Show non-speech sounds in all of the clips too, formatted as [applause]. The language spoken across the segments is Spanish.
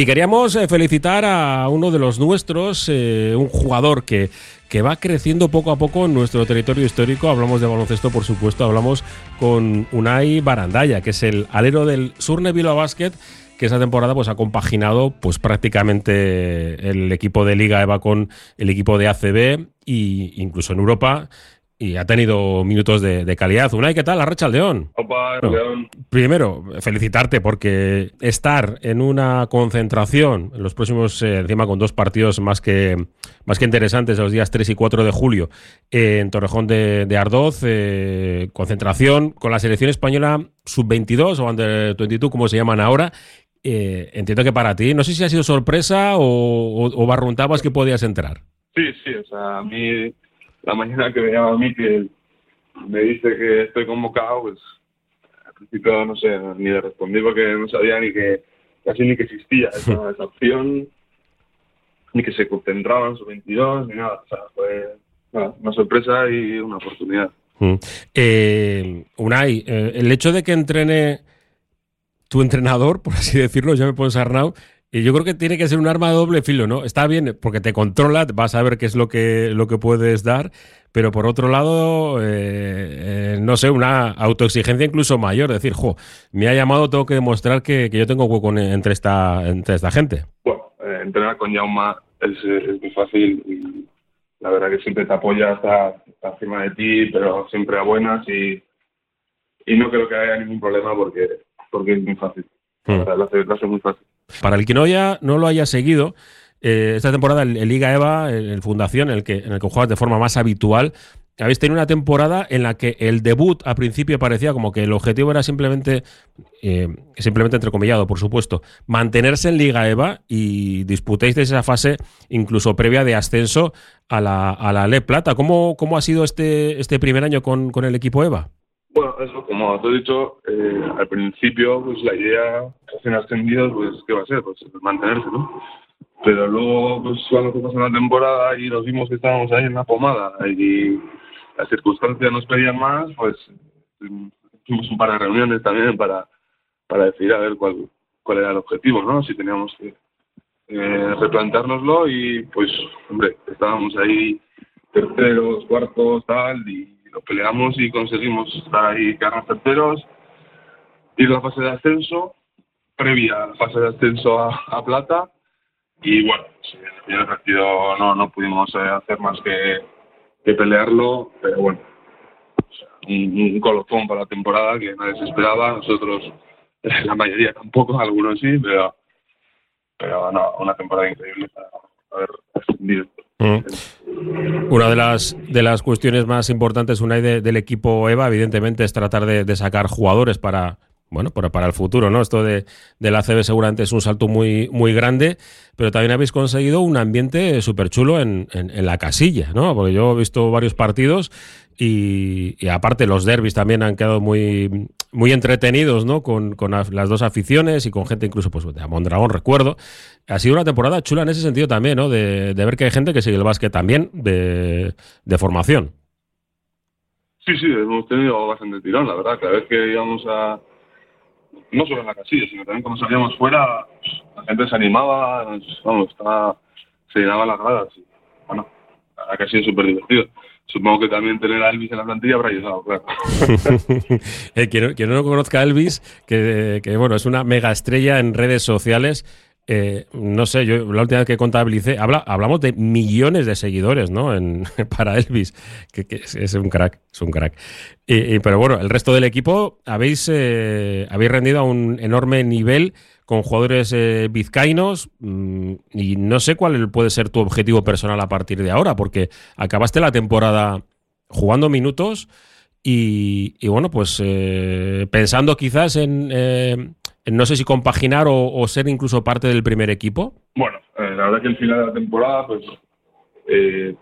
Y queríamos eh, felicitar a uno de los nuestros, eh, un jugador que, que va creciendo poco a poco en nuestro territorio histórico. Hablamos de baloncesto, por supuesto, hablamos con Unai Barandaya, que es el alero del Surne Bilbao Basket que esa temporada pues ha compaginado pues prácticamente el equipo de Liga EVA con el equipo de ACB e incluso en Europa y ha tenido minutos de, calidad. Unai, ¿qué tal? Arracha León. Opa, León. Primero, felicitarte porque estar en una concentración en los próximos, eh, encima con dos partidos más que, más que interesantes, los días 3 y 4 de julio, en Torrejón de, Ardoz, eh, concentración con la selección española sub-22 o under 22, como se llaman ahora. Eh, entiendo que para ti, no sé si ha sido sorpresa o, o, o barruntabas que podías entrar. Sí, sí, o sea, a mí la mañana que me llama a mí que me dice que estoy convocado, pues al principio no sé, ni le respondí porque no sabía ni que, casi ni que existía [laughs] esa, opción, ni que se concentraba en su 22, ni nada. O sea, fue una sorpresa y una oportunidad. Mm. Eh, Unai, eh, el hecho de que entrene tu entrenador, por así decirlo, ya me puedo Arnau, y yo creo que tiene que ser un arma de doble filo, ¿no? Está bien porque te controla, vas a ver qué es lo que, lo que puedes dar, pero por otro lado, eh, eh, no sé, una autoexigencia incluso mayor. Decir, jo, me ha llamado, tengo que demostrar que, yo tengo hueco entre esta, entre esta gente. Bueno, eh, entrenar con Yauma es, muy fácil y la verdad que siempre te apoya, está, encima de ti, pero siempre a buenas y, y no creo que haya ningún problema porque, porque es muy fácil. Hmm. La lo hace muy fácil. Para el que no, haya, no lo haya seguido, eh, esta temporada en Liga EVA, en Fundación, en el, que, en el que juegas de forma más habitual, habéis tenido una temporada en la que el debut al principio parecía como que el objetivo era simplemente, eh, simplemente entrecomillado, por supuesto, mantenerse en Liga EVA y disputéis de esa fase incluso previa de ascenso a la, a la Le Plata. ¿Cómo, ¿Cómo ha sido este, este primer año con, con el equipo EVA? Bueno, eso, como te he dicho, eh, al principio, pues la idea, recién ascendidos, pues, ¿qué va a ser? Pues mantenerse, ¿no? Pero luego, pues cuando pasó la temporada y nos vimos que estábamos ahí en la pomada y las circunstancias nos pedían más, pues tuvimos un par de reuniones también para, para decidir a ver cuál, cuál era el objetivo, ¿no? Si teníamos que eh, replanteárnoslo y, pues, hombre, estábamos ahí terceros, cuartos, tal, y lo peleamos y conseguimos estar ahí quedarnos terceros, ir a la fase de ascenso, previa a la fase de ascenso a, Plata, y bueno, en el primer partido no, no pudimos eh, hacer más que, que, pelearlo, pero bueno, un, colofón para la temporada que nadie se esperaba, nosotros, [laughs] la mayoría tampoco, algunos sí, pero, pero no, una temporada increíble para haber ascendido. Mm. Una de las, de las cuestiones más importantes, una del equipo EVA, evidentemente, es tratar de, sacar jugadores para, bueno, para, para, el futuro, ¿no? Esto de, de la CB seguramente es un salto muy, muy grande, pero también habéis conseguido un ambiente súper chulo en, en, la casilla, ¿no? Porque yo he visto varios partidos y, aparte los derbis también han quedado muy, muy entretenidos, ¿no? Con, las dos aficiones y con gente incluso, pues, de Mondragón, recuerdo. Ha sido una temporada chula en ese sentido también, ¿no? De, ver que hay gente que sigue el básquet también de, formación. Sí, sí, hemos tenido bastante tirón, la verdad. Cada vez que íbamos a, no solo en la casilla, sino también cuando salíamos fuera, la gente se animaba, vamos, estaba, se llenaba las gradas. Y, bueno, la verdad que ha sido súper divertido. Supongo que también tener a Elvis en la plantilla habrá ayudado, claro. [laughs] eh, quien, no conozca a Elvis, que, que, bueno, es una mega estrella en redes sociales. Eh, no sé, yo la última vez que contabilicé, habla, hablamos de millones de seguidores, ¿no? En, [laughs] para Elvis, que, es, un crack, es un crack. Pero bueno, el resto del equipo habéis, eh, habéis rendido a un enorme nivel con jugadores eh, vizcaínos mm, y no sé cuál puede ser tu objetivo personal a partir de ahora, porque acabaste la temporada jugando minutos y, bueno, pues pensando quizás en, no sé si compaginar o, ser incluso parte del primer equipo. Bueno, la verdad que al final de la temporada, pues,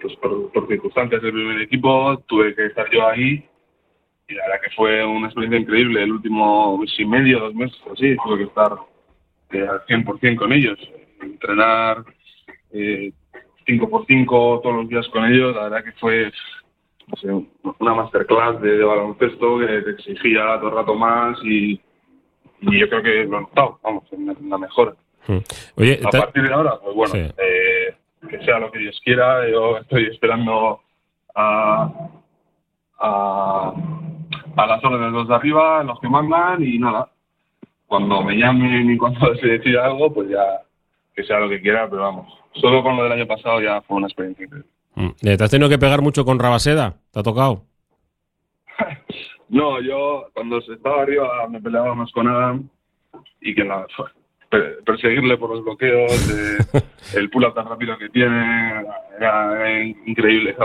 pues por, circunstancias del primer equipo, tuve que estar yo ahí y la verdad que fue una experiencia increíble. El último mes y medio, dos meses, así, tuve que estar al 100% con ellos. Entrenar eh, 5x5 todos los días con ellos, la verdad que fue una masterclass de, baloncesto que te exigía todo el rato más y, yo creo que lo he notado, vamos, en la mejora. Mm. Oye, a partir de ahora, pues bueno, eh, que sea lo que Dios quiera. Yo estoy esperando a, a, a las órdenes de los de arriba, los que mandan, y nada. Cuando me llamen y cuando [laughs] se decida algo, pues ya que sea lo que quiera, pero vamos. Solo con lo del año pasado ya fue una experiencia increíble. Mm. ¿Te has tenido que pegar mucho con Rabaseda? ¿Te ha tocado? No, yo cuando estaba arriba me peleaba más con Adam y que la, perseguirle por los bloqueos, [laughs] el pull-up tan rápido que tiene, era, increíble.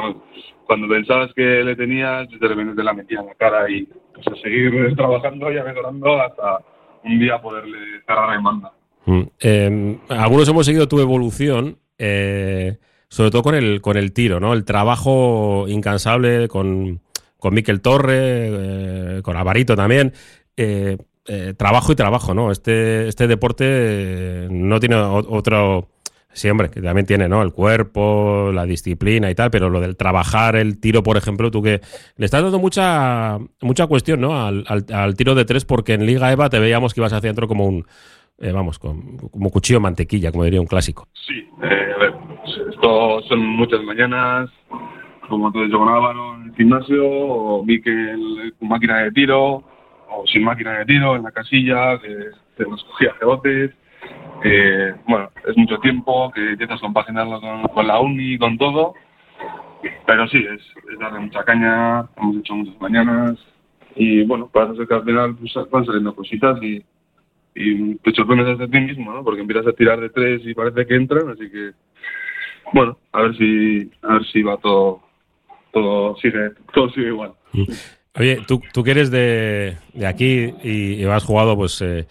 Cuando pensabas que le tenías, de repente te la metía en la cara y pues, a seguir [laughs] trabajando y mejorando hasta un día poderle cerrar en banda. Mm. Eh, algunos hemos seguido tu evolución. Eh, sobre todo con el, con el tiro, ¿no? El trabajo incansable con, con Miquel Torre, eh, con Avarito también. Eh, eh, trabajo y trabajo, ¿no? Este, este deporte no tiene otro. Sí, que también tiene, ¿no? El cuerpo, la disciplina y tal, pero lo del trabajar el tiro, por ejemplo, tú que le estás dando mucha, mucha cuestión, ¿no? Al, tiro de tres, porque en Liga EVA te veíamos que ibas hacia adentro como un, vamos, como cuchillo de mantequilla, como diría un clásico. Sí, a ver, esto son muchas mañanas, como con Álvaro en el gimnasio, o Miquel con máquina de tiro, o sin máquina de tiro en la casilla, que se nos cogía rebotes. Eh, bueno, es mucho tiempo que intentas compaginarlo con, la uni, con todo. Pero sí, es, darle mucha caña, hemos hecho muchas mañanas. Y bueno, para ser que al final pues, van saliendo cositas y, y te sorprendes de ti mismo, ¿no? Porque empiezas a tirar de tres y parece que entran, así que bueno, a ver si, a ver si va todo, todo sigue, todo sigue igual. Mm. Oye, tú, tú que eres de, aquí y, has jugado, pues, eh,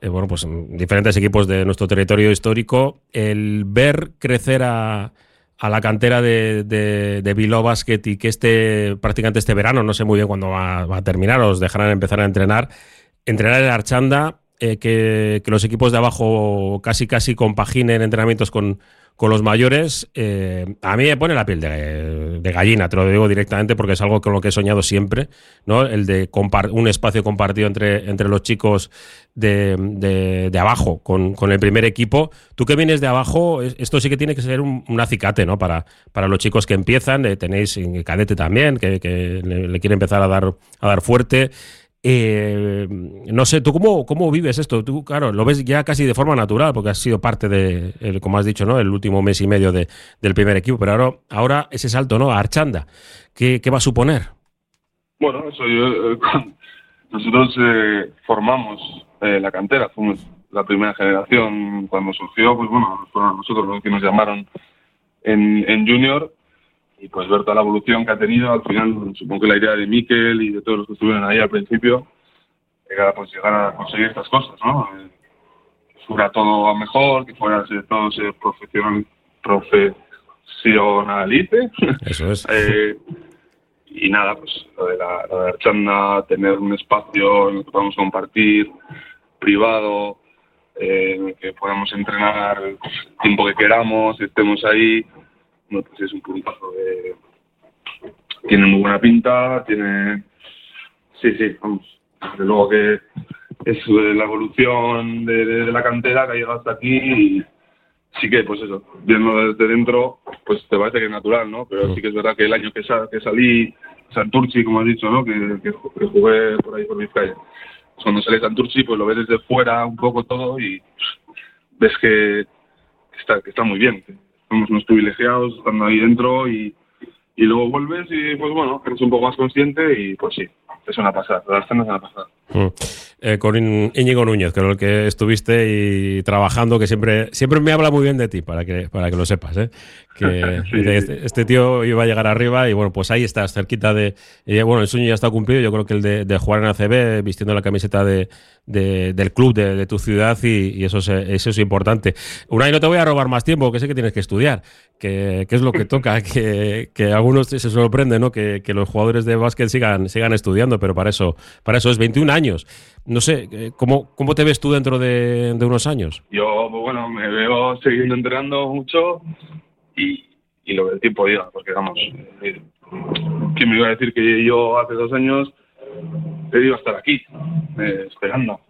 eh, bueno, pues en diferentes equipos de nuestro territorio histórico, el ver crecer a, a la cantera de, de, de y que este, prácticamente este verano, no sé muy bien cuándo va, va a terminar, os dejarán empezar a entrenar, entrenar en Archanda, eh, que, que, los equipos de abajo casi casi compaginen entrenamientos con, con los mayores, eh, a mí me pone la piel de, gallina, te lo digo directamente porque es algo con lo que he soñado siempre, ¿no? El de un espacio compartido entre, entre los chicos de, de, abajo con, con, el primer equipo. Tú que vienes de abajo, esto sí que tiene que ser un, acicate, ¿no? Para, para los chicos que empiezan, eh, tenéis en cadete también, que, que le, le, quiere empezar a dar, a dar fuerte. Eh, no sé, ¿tú cómo, cómo vives esto? Tú, claro, lo ves ya casi de forma natural, porque has sido parte de, como has dicho, ¿no? El último mes y medio de, del primer equipo, pero ahora, ahora ese salto, ¿no? A Archanda, ¿qué, qué va a suponer? Bueno, eso yo, eh, [laughs] nosotros eh, formamos eh, la cantera, fuimos la primera generación cuando surgió, pues bueno, fueron nosotros los que nos llamaron en, en Junior y pues ver toda la evolución que ha tenido, al final supongo que la idea de Miquel y de todos los que estuvieron ahí al principio era pues llegar a conseguir estas cosas, ¿no? Que fuera todo mejor, que fuera todo ser profesional, profesionalice. Eso es. [laughs] eh, y nada, pues lo de la, lo de la chanda, tener un espacio en el que podamos compartir, privado, eh, en el que podamos entrenar el tiempo que queramos, estemos ahí no, pues es un puntazo de... Tiene muy buena pinta, tiene... Sí, sí, vamos. Desde luego que es la evolución de, la cantera que ha llegado hasta aquí y sí que, pues eso, viendo desde dentro, pues te parece que es natural, ¿no? Pero sí que es verdad que el año que, que salí, Santurci, como has dicho, ¿no? Que, jugué por ahí por Vizcaya. Cuando sale Santurci, pues lo ves desde fuera un poco todo y ves que, está, que está muy bien, somos unos privilegiados estando ahí dentro y, y luego vuelves y pues bueno, eres un poco más consciente y pues sí, es una pasada, la escena es una pasada. Mm. Eh, con Íñigo Núñez, con el que estuviste y trabajando, que siempre, siempre me habla muy bien de ti, para que, para que lo sepas, ¿eh? que [laughs] este, este, tío iba a llegar arriba y bueno, pues ahí estás, cerquita de... bueno, el sueño ya está cumplido, yo creo que el de, jugar en ACB, vistiendo la camiseta de, del club de, tu ciudad y, eso, es, eso es importante. Unai, no te voy a robar más tiempo, que sé que tienes que estudiar, que, es lo que toca, [laughs] que, que algunos se sorprenden, ¿no? Que, los jugadores de básquet sigan, sigan estudiando, pero para eso, para eso es 21 años. No sé, eh, ¿cómo, cómo te ves tú dentro de, de unos años? Yo, pues bueno, me veo siguiendo entrenando mucho y, y lo que el tiempo diga, porque vamos, eh, ¿quién me iba a decir que yo hace dos años he ido a estar aquí, eh, esperando?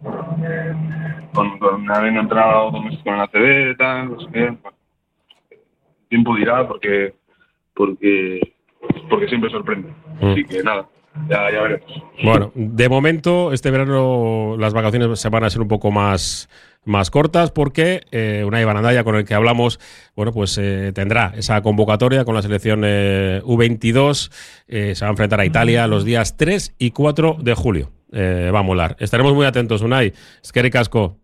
con, con habiendo entrado dos meses con la CB, tal, no sé qué. Bueno, el tiempo dirá porque, porque, porque siempre sorprende. Mm. Así que nada, ya, ya. Bueno, de momento, este verano las vacaciones se van a ser un poco más, más cortas porque eh, Unai Barandaya, con el que hablamos, bueno, pues eh, tendrá esa convocatoria con la selección eh, U22. eh, se va a enfrentar a Italia los días 3 y 4 de julio. Va a molar. Estaremos muy atentos, Unai. Es que ricasco.